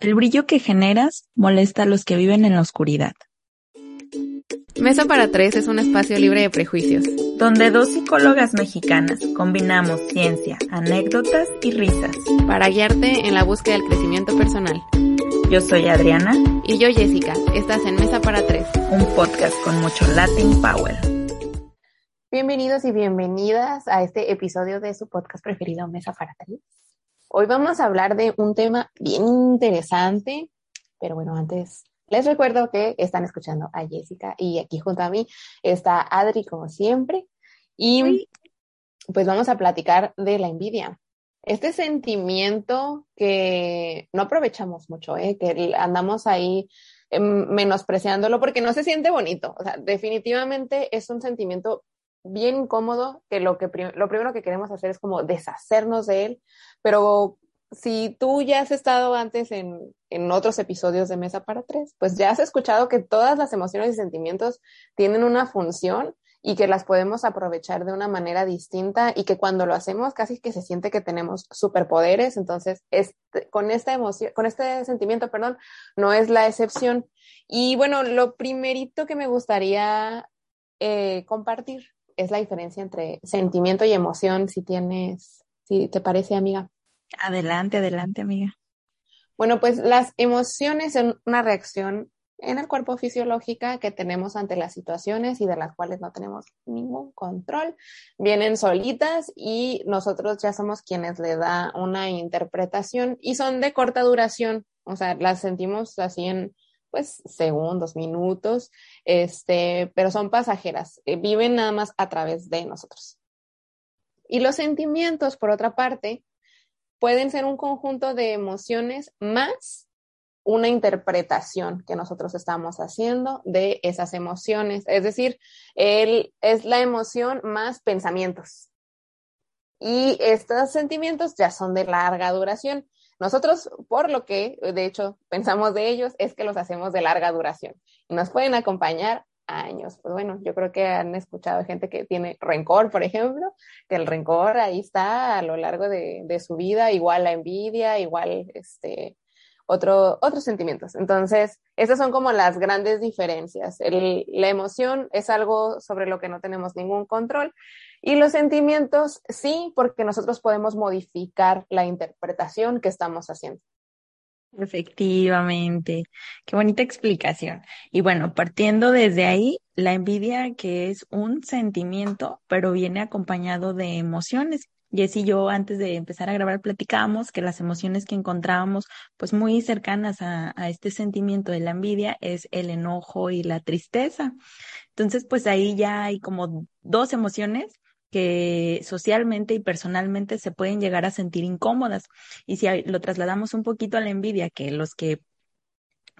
El brillo que generas molesta a los que viven en la oscuridad. Mesa para Tres es un espacio libre de prejuicios. Donde dos psicólogas mexicanas combinamos ciencia, anécdotas y risas. Para guiarte en la búsqueda del crecimiento personal. Yo soy Adriana. Y yo Jessica. Estás en Mesa para Tres. Un podcast con mucho Latin Power. Bienvenidos y bienvenidas a este episodio de su podcast preferido, Mesa para Tres. Hoy vamos a hablar de un tema bien interesante, pero bueno, antes les recuerdo que están escuchando a Jessica y aquí junto a mí está Adri como siempre y pues vamos a platicar de la envidia. Este sentimiento que no aprovechamos mucho, ¿eh? que andamos ahí em, menospreciándolo porque no se siente bonito. O sea, definitivamente es un sentimiento bien incómodo que lo, que lo primero que queremos hacer es como deshacernos de él, pero si tú ya has estado antes en, en, otros episodios de Mesa para Tres, pues ya has escuchado que todas las emociones y sentimientos tienen una función y que las podemos aprovechar de una manera distinta y que cuando lo hacemos casi que se siente que tenemos superpoderes. Entonces, este, con esta emoción, con este sentimiento, perdón, no es la excepción. Y bueno, lo primerito que me gustaría eh, compartir es la diferencia entre sentimiento y emoción, si tienes, si te parece, amiga. Adelante, adelante, amiga. Bueno, pues las emociones son una reacción en el cuerpo fisiológica que tenemos ante las situaciones y de las cuales no tenemos ningún control. Vienen solitas y nosotros ya somos quienes le da una interpretación y son de corta duración, o sea, las sentimos así en pues segundos, minutos, este, pero son pasajeras, eh, viven nada más a través de nosotros. Y los sentimientos, por otra parte, pueden ser un conjunto de emociones más una interpretación que nosotros estamos haciendo de esas emociones. Es decir, él es la emoción más pensamientos. Y estos sentimientos ya son de larga duración. Nosotros, por lo que de hecho pensamos de ellos, es que los hacemos de larga duración y nos pueden acompañar años. Pues bueno, yo creo que han escuchado gente que tiene rencor, por ejemplo, que el rencor ahí está a lo largo de, su vida, igual la envidia, igual este, otro, otros sentimientos. Entonces, esas son como las grandes diferencias. La emoción es algo sobre lo que no tenemos ningún control y los sentimientos sí, porque nosotros podemos modificar la interpretación que estamos haciendo. Efectivamente, qué bonita explicación. Y bueno, partiendo desde ahí, la envidia que es un sentimiento, pero viene acompañado de emociones. Jess y yo antes de empezar a grabar platicábamos que las emociones que encontrábamos pues muy cercanas a, a este sentimiento de la envidia es el enojo y la tristeza. Entonces pues ahí ya hay como dos emociones que socialmente y personalmente se pueden llegar a sentir incómodas. Y si lo trasladamos un poquito a la envidia, que los que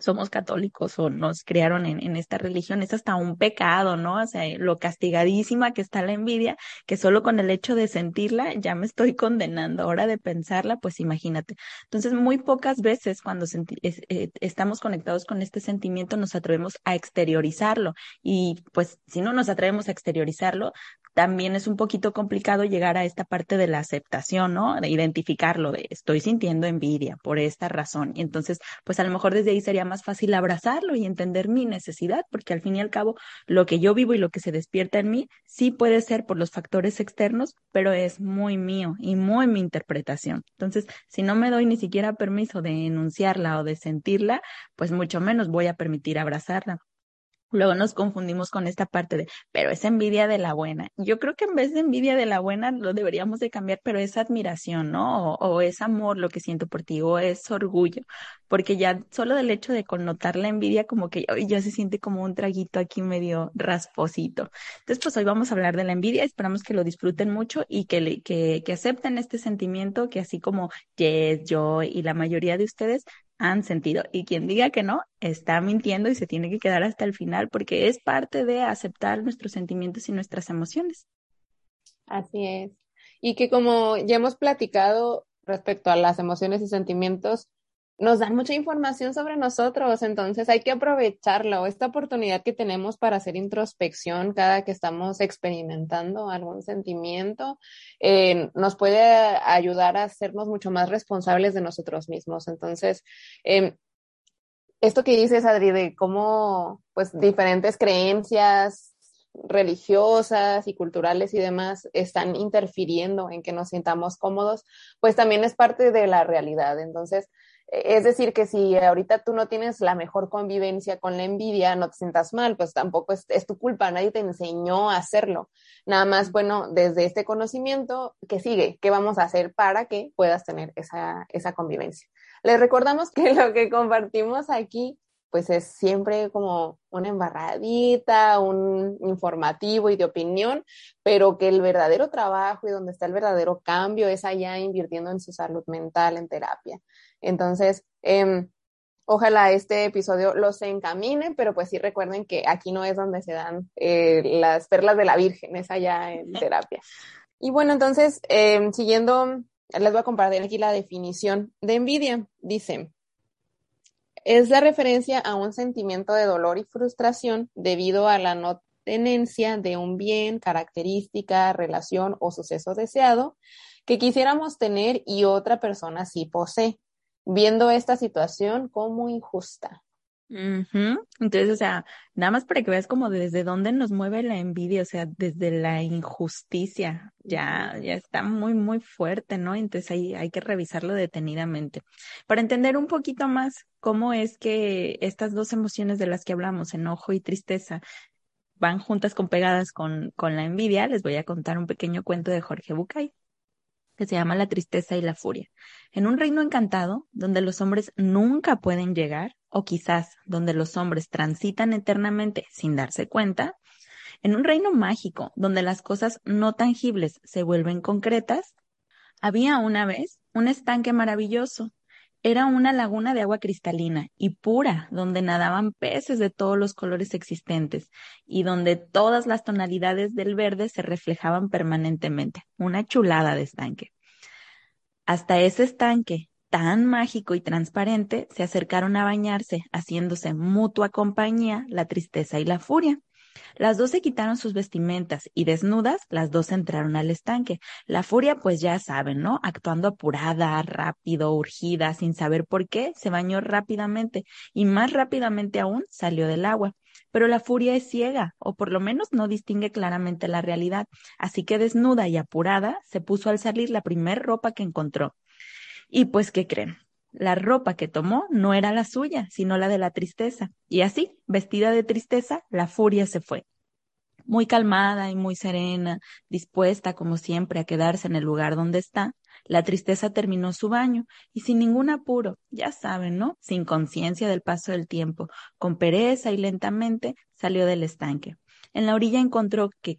somos católicos o nos criaron en, esta religión, es hasta un pecado, ¿no? O sea, lo castigadísima que está la envidia, que solo con el hecho de sentirla ya me estoy condenando. Ahora de pensarla, pues imagínate. Entonces, muy pocas veces cuando eh, estamos conectados con este sentimiento nos atrevemos a exteriorizarlo. Y pues si no nos atrevemos a exteriorizarlo, también es un poquito complicado llegar a esta parte de la aceptación, ¿no? De identificarlo, de estoy sintiendo envidia por esta razón. Y entonces, pues a lo mejor desde ahí sería más fácil abrazarlo y entender mi necesidad, porque al fin y al cabo, lo que yo vivo y lo que se despierta en mí, sí puede ser por los factores externos, pero es muy mío y muy mi interpretación. Entonces, si no me doy ni siquiera permiso de enunciarla o de sentirla, pues mucho menos voy a permitir abrazarla. Luego nos confundimos con esta parte de, pero es envidia de la buena. Yo creo que en vez de envidia de la buena lo deberíamos de cambiar, pero es admiración, ¿no? O, es amor lo que siento por ti, o es orgullo, porque ya solo del hecho de connotar la envidia como que ya se siente como un traguito aquí medio rasposito. Entonces, pues hoy vamos a hablar de la envidia, esperamos que lo disfruten mucho y que, que, que acepten este sentimiento que así como Jess, yo y la mayoría de ustedes han sentido. Y quien diga que no, está mintiendo y se tiene que quedar hasta el final porque es parte de aceptar nuestros sentimientos y nuestras emociones. Así es. Y que como ya hemos platicado respecto a las emociones y sentimientos, nos dan mucha información sobre nosotros, entonces hay que aprovecharlo, esta oportunidad que tenemos para hacer introspección cada que estamos experimentando algún sentimiento, eh, nos puede ayudar a hacernos mucho más responsables de nosotros mismos. Entonces, eh, esto que dices, Adri, de cómo pues diferentes creencias religiosas y culturales y demás están interfiriendo en que nos sintamos cómodos, pues también es parte de la realidad. Entonces, es decir, que si ahorita tú no tienes la mejor convivencia con la envidia, no te sientas mal, pues tampoco es, tu culpa, nadie te enseñó a hacerlo. Nada más, bueno, desde este conocimiento, ¿qué sigue? ¿Qué vamos a hacer para que puedas tener esa, esa convivencia? Les recordamos que lo que compartimos aquí, pues es siempre como una embarradita, un informativo y de opinión, pero que el verdadero trabajo y donde está el verdadero cambio es allá invirtiendo en su salud mental, en terapia. Entonces, eh, ojalá este episodio los encamine, pero pues sí recuerden que aquí no es donde se dan eh, las perlas de la Virgen, es allá en terapia. Y bueno, entonces, eh, siguiendo, les voy a compartir aquí la definición de envidia. Dice, es la referencia a un sentimiento de dolor y frustración debido a la no tenencia de un bien, característica, relación o suceso deseado que quisiéramos tener y otra persona sí posee viendo esta situación como injusta. Entonces, o sea, nada más para que veas como desde dónde nos mueve la envidia, o sea, desde la injusticia, ya, ya está muy, muy fuerte, ¿no? Entonces ahí hay que revisarlo detenidamente. Para entender un poquito más cómo es que estas dos emociones de las que hablamos, enojo y tristeza, van juntas con pegadas con, con la envidia, les voy a contar un pequeño cuento de Jorge Bucay que se llama La tristeza y la furia. En un reino encantado, donde los hombres nunca pueden llegar, o quizás donde los hombres transitan eternamente sin darse cuenta, en un reino mágico, donde las cosas no tangibles se vuelven concretas, había una vez un estanque maravilloso, era una laguna de agua cristalina y pura, donde nadaban peces de todos los colores existentes y donde todas las tonalidades del verde se reflejaban permanentemente. Una chulada de estanque. Hasta ese estanque, tan mágico y transparente, se acercaron a bañarse, haciéndose mutua compañía la tristeza y la furia. Las dos se quitaron sus vestimentas y desnudas, las dos entraron al estanque. La furia, pues ya saben, ¿no? Actuando apurada, rápido, urgida, sin saber por qué, se bañó rápidamente y más rápidamente aún salió del agua. Pero la furia es ciega, o por lo menos no distingue claramente la realidad, así que desnuda y apurada se puso al salir la primer ropa que encontró. Y pues, ¿qué creen? La ropa que tomó no era la suya, sino la de la tristeza. Y así, vestida de tristeza, la furia se fue. Muy calmada y muy serena, dispuesta como siempre a quedarse en el lugar donde está, la tristeza terminó su baño y sin ningún apuro, ya saben, ¿no? Sin conciencia del paso del tiempo, con pereza y lentamente salió del estanque. En la orilla encontró que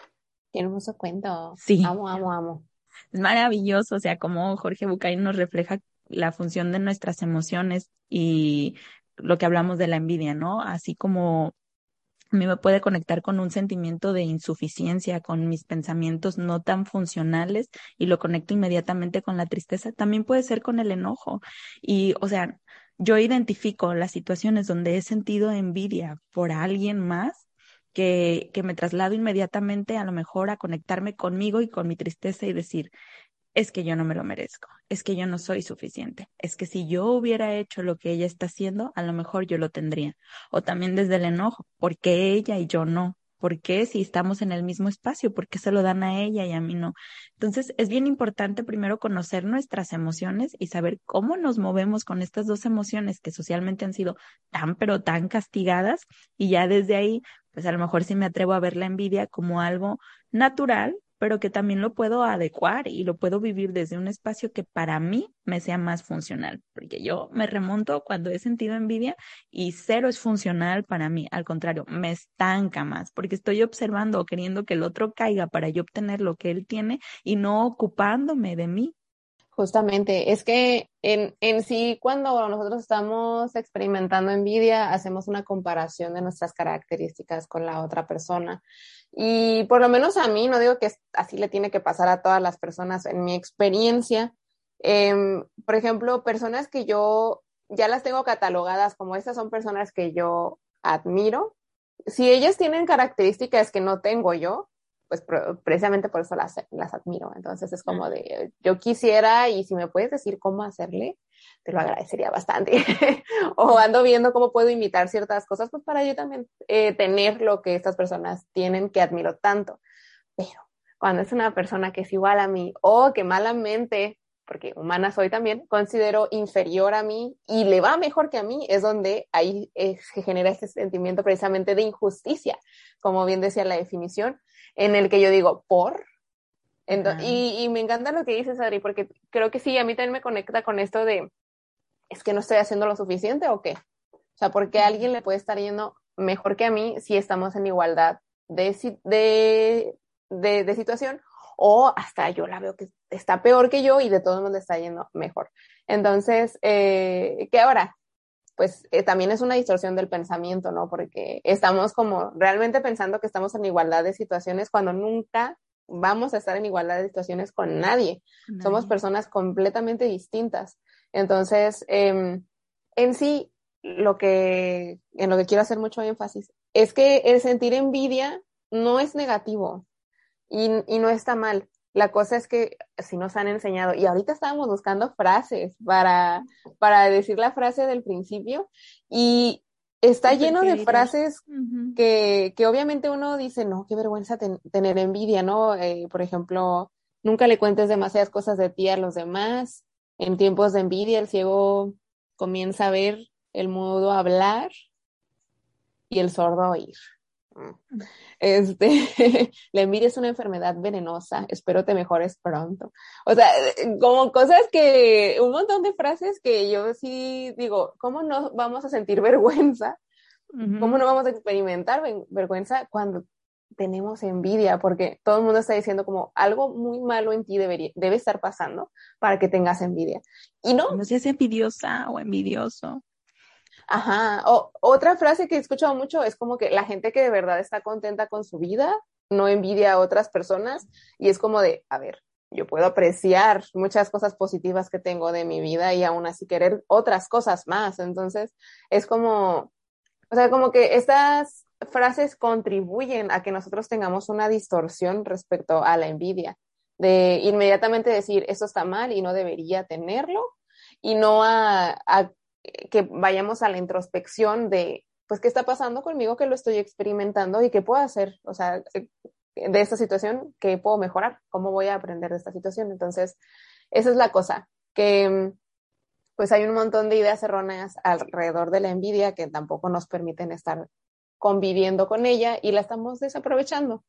Qué hermoso cuento. Sí. Amo, amo, amo. Es maravilloso, o sea, como Jorge Bucay nos refleja la función de nuestras emociones y lo que hablamos de la envidia, ¿no? Así como a mí me puede conectar con un sentimiento de insuficiencia, con mis pensamientos no tan funcionales y lo conecto inmediatamente con la tristeza, también puede ser con el enojo. Y, o sea, yo identifico las situaciones donde he sentido envidia por alguien más que, que me traslado inmediatamente a lo mejor a conectarme conmigo y con mi tristeza y decir, es que yo no me lo merezco, es que yo no soy suficiente, es que si yo hubiera hecho lo que ella está haciendo, a lo mejor yo lo tendría. O también desde el enojo, ¿por qué ella y yo no? ¿Por qué si estamos en el mismo espacio? ¿Por qué se lo dan a ella y a mí no? Entonces, es bien importante primero conocer nuestras emociones y saber cómo nos movemos con estas dos emociones que socialmente han sido tan, pero tan castigadas. Y ya desde ahí, pues a lo mejor sí me atrevo a ver la envidia como algo natural pero que también lo puedo adecuar y lo puedo vivir desde un espacio que para mí me sea más funcional, porque yo me remonto cuando he sentido envidia y cero es funcional para mí, al contrario, me estanca más, porque estoy observando o queriendo que el otro caiga para yo obtener lo que él tiene y no ocupándome de mí. Justamente, es que en, en sí, cuando nosotros estamos experimentando envidia, hacemos una comparación de nuestras características con la otra persona. Y por lo menos a mí, no digo que así le tiene que pasar a todas las personas, en mi experiencia, em, por ejemplo, personas que yo ya las tengo catalogadas como estas son personas que yo admiro. Si ellas tienen características que no tengo yo, pues precisamente por eso las, las admiro. Entonces es como de, yo quisiera y si me puedes decir cómo hacerle, te lo agradecería bastante. o ando viendo cómo puedo imitar ciertas cosas, pues para yo también eh, tener lo que estas personas tienen que admiro tanto. Pero cuando es una persona que es igual a mí o que malamente, porque humana soy también, considero inferior a mí y le va mejor que a mí, es donde ahí eh, se genera este sentimiento precisamente de injusticia, como bien decía la definición en el que yo digo, ¿por? y, y, me encanta lo que dices, Adri, porque creo que sí, a mí también me conecta con esto de, ¿es que no estoy haciendo lo suficiente o qué? O sea, porque a alguien le puede estar yendo mejor que a mí si estamos en igualdad de, de, de, de situación o hasta yo la veo que está peor que yo y de todo el mundo está yendo mejor. Entonces, eh, ¿qué ahora? pues eh, también es una distorsión del pensamiento, ¿no? Porque estamos como realmente pensando que estamos en igualdad de situaciones cuando nunca vamos a estar en igualdad de situaciones con nadie. Somos personas completamente distintas. Entonces, em, en sí, lo que, en lo que quiero hacer mucho énfasis es que el sentir envidia no es negativo y, y no está mal. La cosa es que si nos han enseñado, y ahorita estábamos buscando frases para, para decir la frase del principio, y está lleno de frases que, que, obviamente uno dice, no, qué vergüenza tener envidia, ¿no? Eh, por ejemplo, nunca le cuentes demasiadas cosas de ti a los demás. En tiempos de envidia, el ciego comienza a ver, el mudo a hablar y el sordo a oír. Este, la envidia es una enfermedad venenosa, espero te mejores pronto. O sea, como cosas que, un montón de frases que yo sí digo, ¿cómo no vamos a sentir vergüenza? ¿Cómo no vamos a experimentar vergüenza cuando tenemos envidia? Porque todo el mundo está diciendo como algo muy malo en ti debería, debe estar pasando para que tengas envidia. Y no. No seas envidiosa o envidioso. Ajá. O, otra frase que he escuchado mucho es como que la gente que de verdad está contenta con su vida no envidia a otras personas y es como de, a ver, yo puedo apreciar muchas cosas positivas que tengo de mi vida y aún así querer otras cosas más. Entonces, es como, o sea, como que estas frases contribuyen a que nosotros tengamos una distorsión respecto a la envidia, de inmediatamente decir, eso está mal y no debería tenerlo, y no a, a que vayamos a la introspección de, pues, ¿qué está pasando conmigo que lo estoy experimentando y qué puedo hacer? O sea, eh, de esta situación, ¿qué puedo mejorar? ¿Cómo voy a aprender de esta situación? Entonces, esa es la cosa, que pues hay un montón de ideas erróneas alrededor de la envidia que tampoco nos permiten estar conviviendo con ella y la estamos desaprovechando.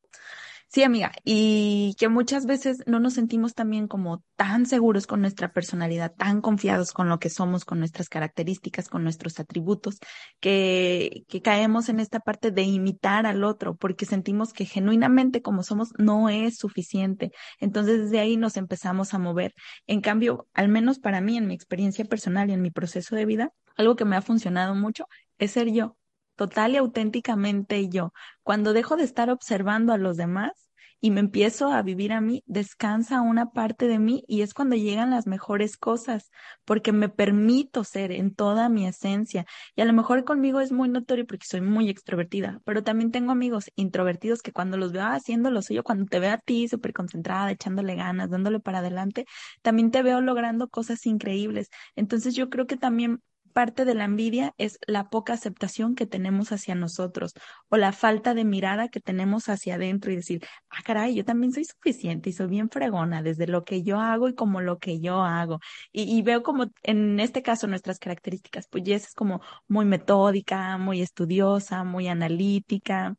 Sí, amiga, y que muchas veces no nos sentimos también como tan seguros con nuestra personalidad, tan confiados con lo que somos, con nuestras características, con nuestros atributos, que, que caemos en esta parte de imitar al otro, porque sentimos que genuinamente como somos no es suficiente. Entonces desde ahí nos empezamos a mover. En cambio, al menos para mí, en mi experiencia personal y en mi proceso de vida, algo que me ha funcionado mucho es ser yo, total y auténticamente yo. Cuando dejo de estar observando a los demás, y me empiezo a vivir a mí, descansa una parte de mí y es cuando llegan las mejores cosas, porque me permito ser en toda mi esencia. Y a lo mejor conmigo es muy notorio porque soy muy extrovertida, pero también tengo amigos introvertidos que cuando los veo haciendo lo suyo, cuando te veo a ti súper concentrada, echándole ganas, dándole para adelante, también te veo logrando cosas increíbles. Entonces yo creo que también parte de la envidia es la poca aceptación que tenemos hacia nosotros o la falta de mirada que tenemos hacia adentro y decir, ah, caray, yo también soy suficiente y soy bien fregona desde lo que yo hago y como lo que yo hago. Y, veo como en este caso nuestras características, pues Jess es como muy metódica, muy estudiosa, muy analítica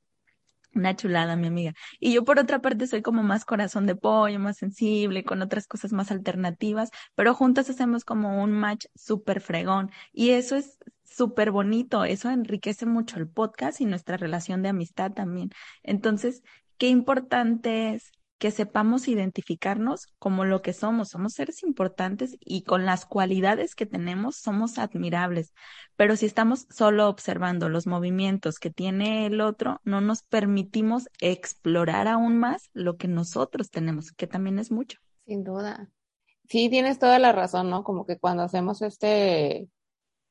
Una chulada, mi amiga. Y yo por otra parte soy como más corazón de pollo, más sensible, con otras cosas más alternativas, pero juntas hacemos como un match súper fregón. Y eso es súper bonito, eso enriquece mucho el podcast y nuestra relación de amistad también. Entonces, qué importante es que sepamos identificarnos como lo que somos. Somos seres importantes y con las cualidades que tenemos somos admirables. Pero si estamos solo observando los movimientos que tiene el otro, no nos permitimos explorar aún más lo que nosotros tenemos, que también es mucho. Sin duda. Sí, tienes toda la razón, ¿no? Como que cuando hacemos este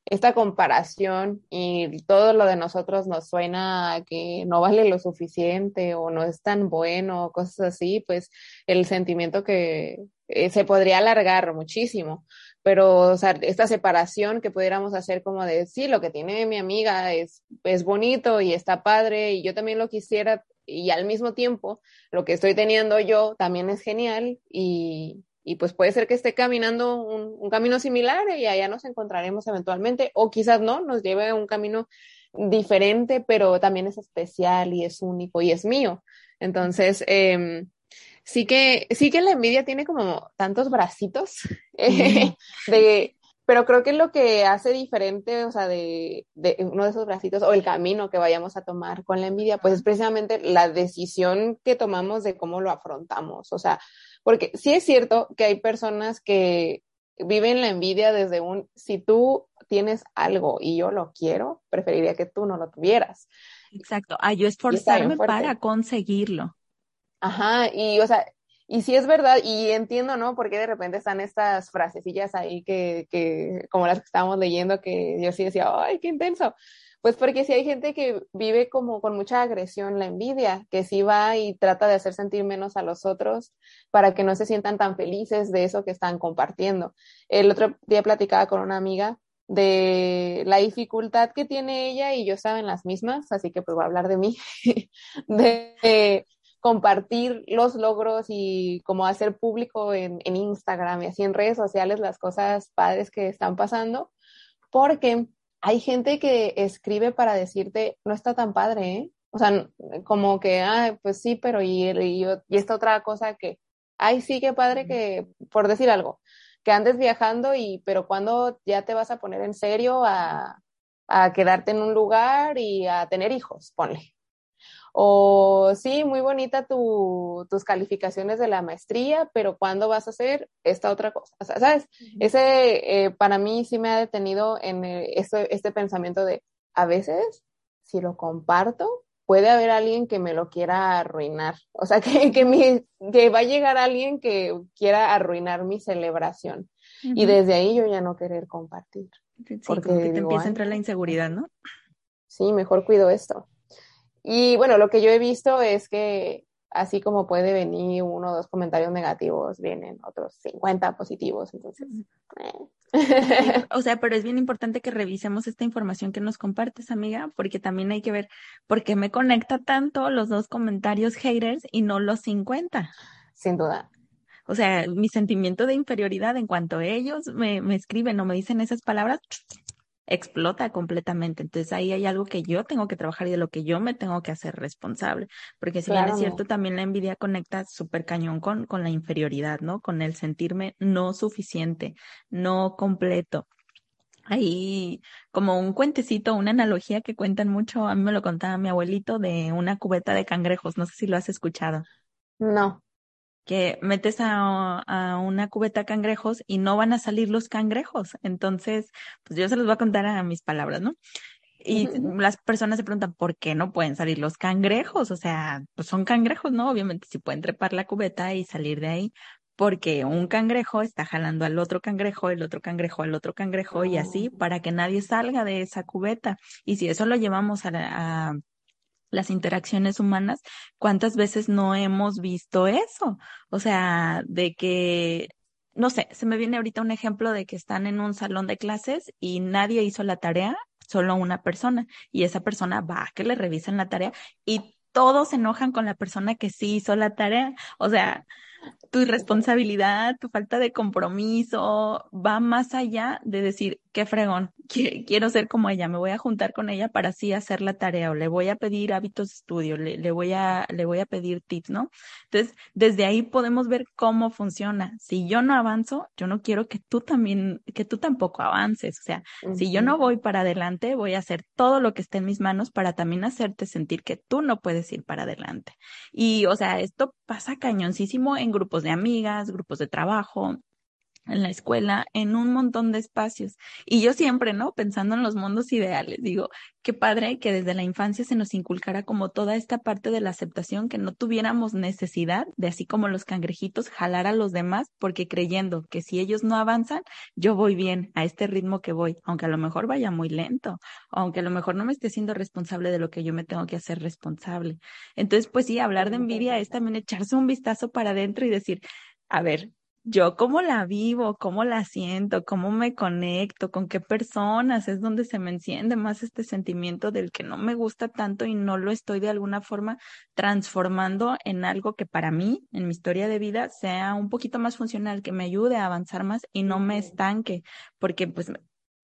esta comparación y todo lo de nosotros nos suena que no vale lo suficiente o no es tan bueno, cosas así, pues el sentimiento que eh, se podría alargar muchísimo. Pero, esta separación que pudiéramos hacer como de, sí, lo que tiene mi amiga es, es bonito y está padre y yo también lo quisiera y al mismo tiempo lo que estoy teniendo yo también es genial y, y pues puede ser que esté caminando un, camino similar y allá nos encontraremos eventualmente, o quizás no, nos lleve a un camino diferente, pero también es especial y es único y es mío. Entonces, em, sí que, sí que la envidia tiene como tantos bracitos, de, pero creo que lo que hace diferente, o sea, de, de, uno de esos bracitos o el camino que vayamos a tomar con la envidia, pues es precisamente la decisión que tomamos de cómo lo afrontamos. O sea, porque sí es cierto que hay personas que viven la envidia desde un, si tú tienes algo y yo lo quiero, preferiría que tú no lo tuvieras. Exacto, a yo esforzarme para conseguirlo. Ajá, y o sea, y sí es verdad, y entiendo, ¿no? Porque de repente están estas frasecillas ahí que, que como las que estábamos leyendo, que yo sí decía, ay, qué intenso. Pues porque si hay gente que vive como con mucha agresión la envidia, que sí va y trata de hacer sentir menos a los otros para que no se sientan tan felices de eso que están compartiendo. El otro día platicaba con una amiga de la dificultad que tiene ella y yo estaba en las mismas, así que pues voy a hablar de mí, de, compartir los logros y como hacer público en, en Instagram y así en redes sociales las cosas padres que están pasando, porque hay gente que escribe para decirte, no está tan padre, ¿eh? O sea, como que, ah, pues sí, pero y, y, y esta otra cosa que, ay, sí, qué padre que, por decir algo, que andes viajando y, pero cuando ya te vas a poner en serio a, a quedarte en un lugar y a tener hijos, ponle. O sí, muy bonita tu, tus calificaciones de la maestría, pero ¿cuándo vas a hacer esta otra cosa? ¿Sabes? Ese eh, para mí sí me ha detenido en eh, este, este pensamiento de, a veces, si lo comparto, puede haber alguien que me lo quiera arruinar. O sea, que, que, mi, que va a llegar alguien que quiera arruinar mi celebración. Y desde ahí yo ya no querer compartir. Sí, porque te empieza a entrar la inseguridad, ¿no? Sí, mejor cuido esto. Y bueno, lo que yo he visto es que así como puede venir uno o dos comentarios negativos, vienen otros 50 positivos, entonces. Eh. O sea, pero es bien importante que revisemos esta información que nos compartes, amiga, porque también hay que ver por qué me conecta tanto los dos comentarios haters y no los 50. Sin duda. O sea, mi sentimiento de inferioridad en cuanto ellos me, me escriben o me dicen esas palabras, explota completamente. Entonces ahí hay algo que yo tengo que trabajar y de lo que yo me tengo que hacer responsable. Porque si bien es cierto, también la envidia conecta súper cañón con, con la inferioridad, ¿no? Con el sentirme no suficiente, no completo. Ahí como un cuentecito, una analogía que cuentan mucho, a mí me lo contaba mi abuelito de una cubeta de cangrejos, no sé si lo has escuchado. No que metes a, a, una cubeta cangrejos y no van a salir los cangrejos. Entonces, pues yo se los voy a contar a mis palabras, ¿no? Y las personas se preguntan, ¿por qué no pueden salir los cangrejos? O sea, pues son cangrejos, ¿no? Obviamente si pueden trepar la cubeta y salir de ahí, porque un cangrejo está jalando al otro cangrejo, el otro cangrejo al otro cangrejo y así oh. para que nadie salga de esa cubeta. Y si eso lo llevamos a, a las interacciones humanas, ¿cuántas veces no hemos visto eso? O sea, de que, no sé, se me viene ahorita un ejemplo de que están en un salón de clases y nadie hizo la tarea, solo una persona, y esa persona va a que le revisen la tarea y todos se enojan con la persona que sí hizo la tarea. O sea, tu irresponsabilidad, tu falta de compromiso, va más allá de decir, qué fregón, quiero ser como ella, me voy a juntar con ella para así hacer la tarea o le voy a pedir hábitos de estudio, le, le, voy a, le voy a pedir tips, ¿no? Entonces, desde ahí podemos ver cómo funciona. Si yo no avanzo, yo no quiero que tú también, que tú tampoco avances. O sea, uh -huh. si yo no voy para adelante, voy a hacer todo lo que esté en mis manos para también hacerte sentir que tú no puedes ir para adelante. Y, o sea, esto pasa cañoncísimo en grupos de amigas, grupos de trabajo, en la escuela, en un montón de espacios. Y yo siempre, ¿no? Pensando en los mundos ideales, digo, qué padre que desde la infancia se nos inculcara como toda esta parte de la aceptación, que no tuviéramos necesidad de, así como los cangrejitos, jalar a los demás, porque creyendo que si ellos no avanzan, yo voy bien a este ritmo que voy, aunque a lo mejor vaya muy lento, aunque a lo mejor no me esté siendo responsable de lo que yo me tengo que hacer responsable. Entonces, pues sí, hablar de envidia es también echarse un vistazo para adentro y decir, a ver, yo cómo la vivo, cómo la siento, cómo me conecto, con qué personas, es donde se me enciende más este sentimiento del que no me gusta tanto y no lo estoy de alguna forma transformando en algo que para mí, en mi historia de vida, sea un poquito más funcional, que me ayude a avanzar más y no me estanque, porque pues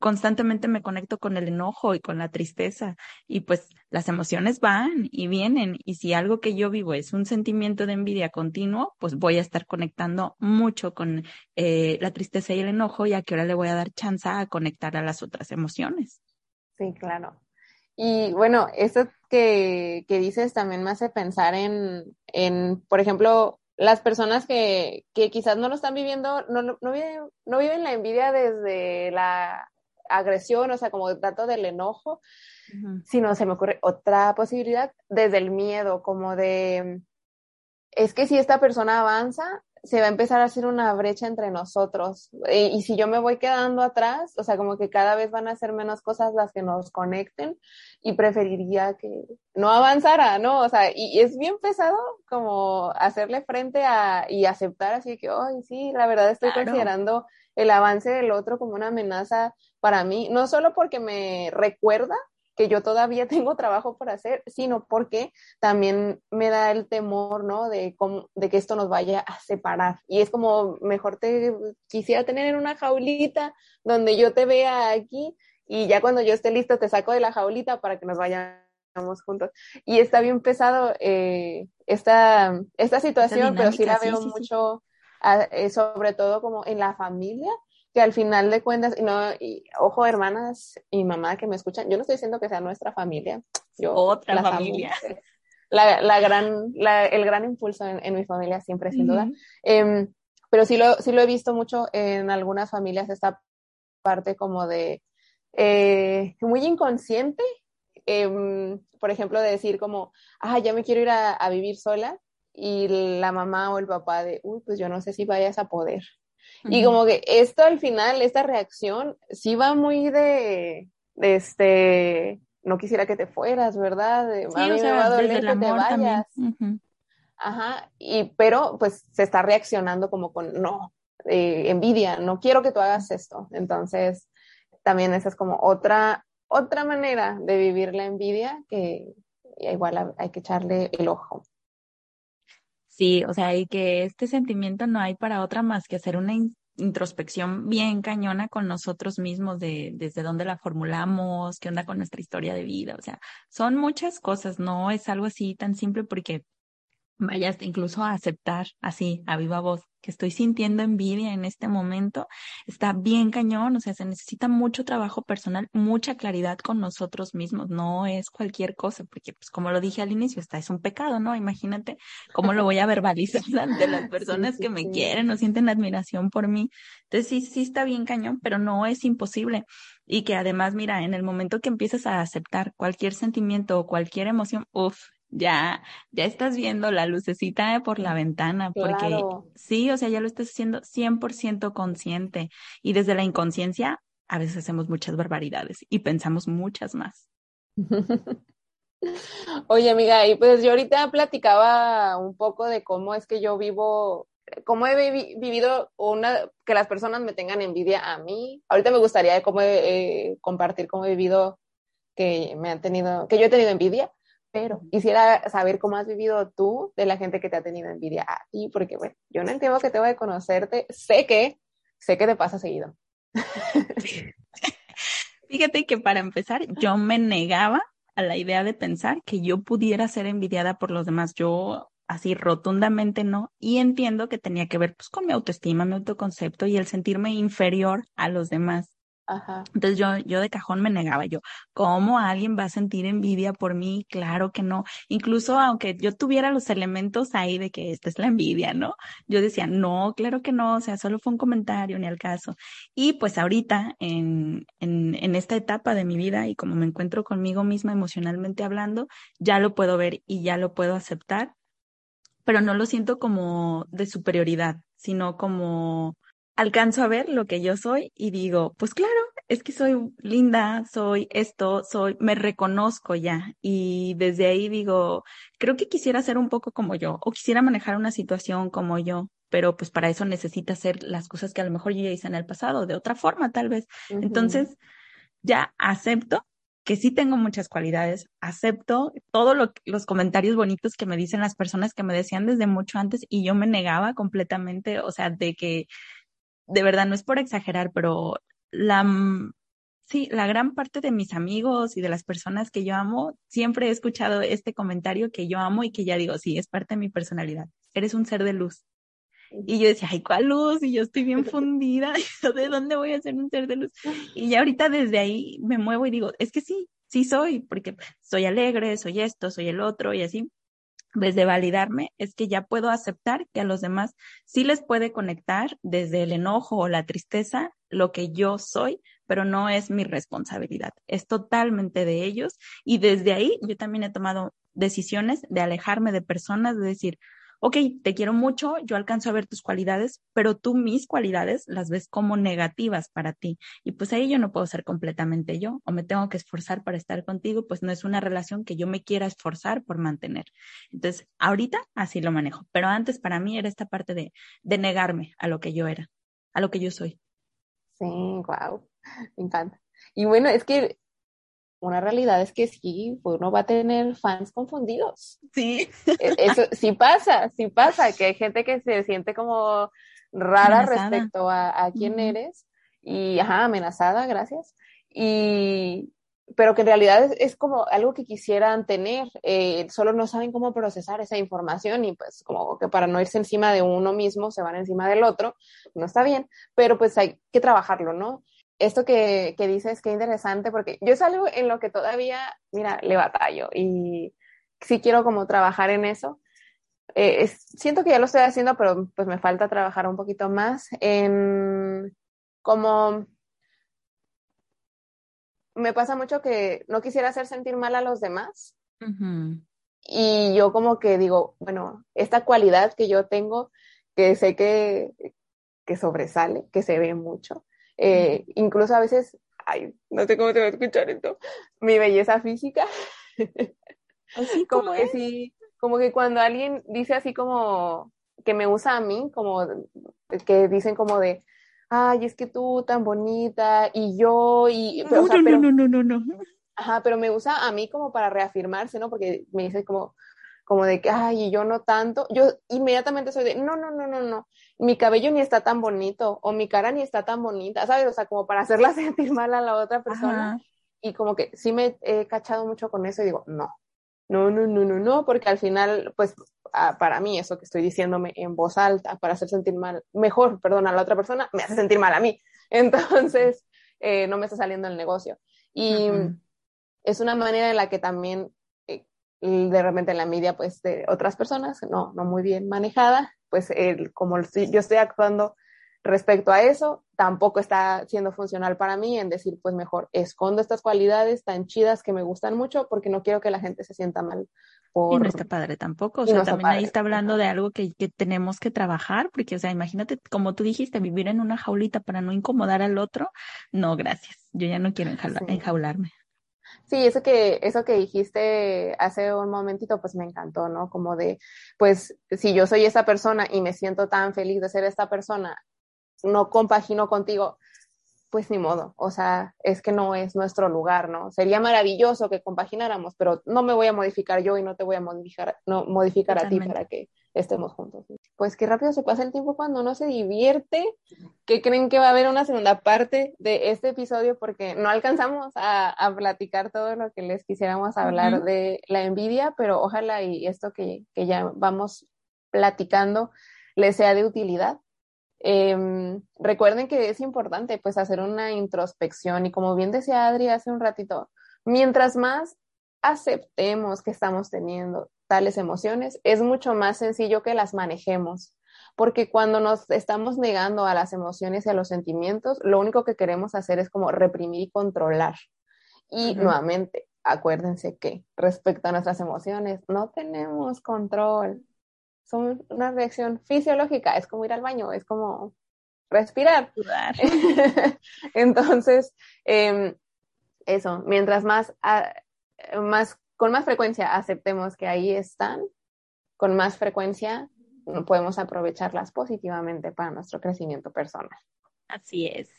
constantemente me conecto con el enojo y con la tristeza y pues las emociones van y vienen y si algo que yo vivo es un sentimiento de envidia continuo, pues voy a estar conectando mucho con eh, la tristeza y el enojo y a qué hora le voy a dar chance a conectar a las otras emociones. Sí, claro. Y bueno, esto que, que dices también me hace pensar en, en por ejemplo, las personas que, que quizás no lo están viviendo, no, no, no, viven, no viven la envidia desde la agresión, o sea, como tanto del enojo, uh -huh. sino se me ocurre otra posibilidad desde el miedo, como de, es que si esta persona avanza, se va a empezar a hacer una brecha entre nosotros. Y, y, si yo me voy quedando atrás, o sea, como que cada vez van a ser menos cosas las que nos conecten y preferiría que no avanzara, ¿no? O sea, y, y es bien pesado como hacerle frente a y aceptar así que, ay, sí, la verdad estoy claro. considerando el avance del otro como una amenaza para mí, no solo porque me recuerda que yo todavía tengo trabajo por hacer, sino porque también me da el temor, ¿no? De, cómo, de que esto nos vaya a separar. Y es como, mejor te quisiera tener en una jaulita donde yo te vea aquí y ya cuando yo esté listo te saco de la jaulita para que nos vayamos juntos. Y está bien pesado eh, esta, esta situación, pero sí la veo sí, sí, mucho, a, eh, sobre todo como en la familia, que al final de cuentas, y no, y, ojo hermanas y mamá que me escuchan, yo no estoy diciendo que sea nuestra familia, yo otra la familia. la, la, gran, la, el gran impulso en, en, mi familia siempre, sin duda. Eh, pero sí lo, sí lo he visto mucho en algunas familias, esta parte como de eh, muy inconsciente, eh, por ejemplo, de decir como, ah, ya me quiero ir a, a vivir sola, y la mamá o el papá de, uy, pues yo no sé si vayas a poder. Y como que esto al final, esta reacción, sí va muy de, de este, no quisiera que te fueras, ¿verdad? De, sí, a mí o sea, me va a doler que te vayas. Uh -huh. Ajá, y pero pues se está reaccionando como con, no, eh, envidia, no quiero que tú hagas esto. Entonces, también esa es como otra, otra manera de vivir la envidia que igual hay que echarle el ojo. Sí, o sea, y que este sentimiento no hay para otra más que hacer una in introspección bien cañona con nosotros mismos de desde dónde la formulamos, qué onda con nuestra historia de vida, o sea, son muchas cosas, no es algo así tan simple porque vayas incluso a aceptar así, a viva voz, que estoy sintiendo envidia en este momento, está bien cañón, o sea, se necesita mucho trabajo personal, mucha claridad con nosotros mismos, no es cualquier cosa, porque pues como lo dije al inicio, está es un pecado, ¿no? Imagínate cómo lo voy a verbalizar ante las personas sí, sí, que me sí. quieren o sienten admiración por mí. Entonces sí, sí está bien cañón, pero no es imposible. Y que además, mira, en el momento que empiezas a aceptar cualquier sentimiento o cualquier emoción, uff, ya, ya estás viendo la lucecita por la ventana, porque claro. sí, o sea, ya lo estás haciendo 100% consciente y desde la inconsciencia a veces hacemos muchas barbaridades y pensamos muchas más. Oye, amiga, y pues yo ahorita platicaba un poco de cómo es que yo vivo, cómo he vi vivido una, que las personas me tengan envidia a mí. Ahorita me gustaría cómo eh, compartir cómo he vivido que me han tenido, que yo he tenido envidia pero quisiera saber cómo has vivido tú de la gente que te ha tenido envidia a ti, porque bueno, yo no entiendo que tengo que conocerte, sé que, sé que te pasa seguido. Fíjate que para empezar, yo me negaba a la idea de pensar que yo pudiera ser envidiada por los demás. Yo así rotundamente no. Y entiendo que tenía que ver pues con mi autoestima, mi autoconcepto y el sentirme inferior a los demás. Entonces yo, yo de cajón me negaba yo, ¿cómo alguien va a sentir envidia por mí? Claro que no. Incluso aunque yo tuviera los elementos ahí de que esta es la envidia, ¿no? Yo decía, no, claro que no, o sea, solo fue un comentario, ni al caso. Y pues ahorita, en, en, en esta etapa de mi vida y como me encuentro conmigo misma emocionalmente hablando, ya lo puedo ver y ya lo puedo aceptar, pero no lo siento como de superioridad, sino como alcanzo a ver lo que yo soy y digo, pues claro, es que soy linda, soy esto, soy, me reconozco ya. Y desde ahí digo, creo que quisiera ser un poco como yo o quisiera manejar una situación como yo, pero pues para eso necesita hacer las cosas que a lo mejor yo ya hice en el pasado, de otra forma tal vez. Entonces, ya acepto que sí tengo muchas cualidades, acepto todos los comentarios bonitos que me dicen las personas que me decían desde mucho antes y yo me negaba completamente, o sea, de que de verdad no es por exagerar, pero la, sí, la gran parte de mis amigos y de las personas que yo amo, siempre he escuchado este comentario que yo amo y que ya digo, sí, es parte de mi personalidad. Eres un ser de luz. Y yo decía, ay, ¿cuál luz? Y yo estoy bien fundida. ¿De dónde voy a ser un ser de luz? Y ya ahorita desde ahí me muevo y digo, es que sí, sí soy, porque soy alegre, soy esto, soy el otro y así desde validarme es que ya puedo aceptar que a los demás sí les puede conectar desde el enojo o la tristeza lo que yo soy, pero no es mi responsabilidad. Es totalmente de ellos y desde ahí yo también he tomado decisiones de alejarme de personas, de decir, ok, te quiero mucho, yo alcanzo a ver tus cualidades, pero tú mis cualidades las ves como negativas para ti. Y pues ahí yo no puedo ser completamente yo o me tengo que esforzar para estar contigo, pues no es una relación que yo me quiera esforzar por mantener. Entonces, ahorita así lo manejo, pero antes para mí era esta parte de, de negarme a lo que yo era, a lo que yo soy. Sí, wow, me encanta. Y bueno, es que una realidad es que sí, uno va a tener fans confundidos. Sí. E, eso sí pasa, sí pasa, que hay gente que se siente como rara respecto a, quién eres y, ajá, amenazada, gracias. Y, pero que en realidad es, como algo que quisieran tener, eh, solo no saben cómo procesar esa información y pues como que para no irse encima de uno mismo se van encima del otro, no está bien, pero pues hay que trabajarlo, ¿no? Esto que, que dices, qué interesante, porque yo es algo en lo que todavía, mira, le batallo y sí quiero como trabajar en eso. Eh, siento que ya lo estoy haciendo, pero pues me falta trabajar un poquito más en como me pasa mucho que no quisiera hacer sentir mal a los demás. Y yo como que digo, bueno, esta cualidad que yo tengo, que sé que, que sobresale, que se ve mucho, eh, incluso a veces, ay, no sé cómo te va a escuchar esto, mi belleza física. Así como que sí, como que cuando alguien dice así como que me usa a mí, como que dicen como de, ay, es que tú tan bonita y yo y... no, no, no, no, no, no. Ajá, pero me usa a mí como para reafirmarse, ¿no? Porque me dice como, como de que, ay, yo no tanto, yo inmediatamente soy de, no, no, no, no, no, mi cabello ni está tan bonito o mi cara ni está tan bonita, ¿sabes? O sea, como para hacerla sentir mal a la otra persona. Y como que sí me he cachado mucho con eso y digo, no, no, no, no, no, no, porque al final, pues para mí eso que estoy diciéndome en voz alta para hacer sentir mal, mejor, perdón, a la otra persona, me hace sentir mal a mí. Entonces, eh, no me está saliendo el negocio. Y es una manera en la que también de repente la media pues de otras personas, no, no muy bien manejada, pues el, como yo estoy actuando respecto a eso, tampoco está siendo funcional para mí en decir, pues mejor escondo estas cualidades tan chidas que me gustan mucho porque no quiero que la gente se sienta mal. Por... Y no está padre tampoco, o sea, también ahí está hablando de algo que, que, tenemos que trabajar, porque, o sea, imagínate, como tú dijiste, vivir en una jaulita para no incomodar al otro, no, gracias, yo ya no quiero enjaularme. Sí, eso que, eso que dijiste hace un momentito, pues me encantó, ¿no? Como de, pues, si yo soy esa persona y me siento tan feliz de ser esta persona, no compagino contigo, pues ni modo, o sea, es que no es nuestro lugar, ¿no? Sería maravilloso que compagináramos, pero no me voy a modificar yo y no te voy a modificar, no, modificar a ti para que estemos juntos. Pues qué rápido se pasa el tiempo cuando uno se divierte, que creen que va a haber una segunda parte de este episodio porque no alcanzamos a, a platicar todo lo que les quisiéramos hablar de la envidia, pero ojalá y esto que, que ya vamos platicando les sea de utilidad. Em, recuerden que es importante pues hacer una introspección y como bien decía Adri hace un ratito, mientras más aceptemos que estamos teniendo tales emociones, es mucho más sencillo que las manejemos, porque cuando nos estamos negando a las emociones y a los sentimientos, lo único que queremos hacer es como reprimir y controlar. Y nuevamente, acuérdense que respecto a nuestras emociones, no tenemos control son una reacción fisiológica, es como ir al baño, es como respirar. Entonces, em, eso, mientras más, más, con más frecuencia aceptemos que ahí están, con más frecuencia podemos aprovecharlas positivamente para nuestro crecimiento personal. Así es.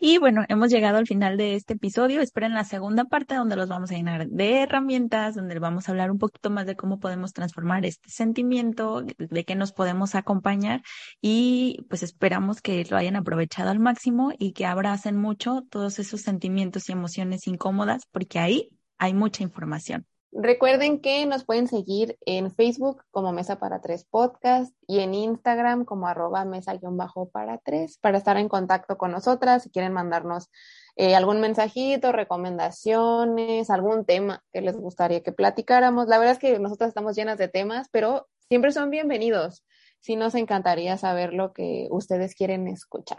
Y bueno, hemos llegado al final de este episodio. Esperen la segunda parte donde los vamos a llenar de herramientas, donde vamos a hablar un poquito más de cómo podemos transformar este sentimiento, de qué nos podemos acompañar y pues esperamos que lo hayan aprovechado al máximo y que abracen mucho todos esos sentimientos y emociones incómodas porque ahí hay mucha información. Recuerden que nos pueden seguir en Facebook como Mesa para Tres Podcast y en Instagram como arroba mesa-para tres para estar en contacto con nosotras. Si quieren mandarnos eh, algún mensajito, recomendaciones, algún tema que les gustaría que platicáramos. La verdad es que nosotras estamos llenas de temas, pero siempre son bienvenidos. Sí nos encantaría saber lo que ustedes quieren escuchar.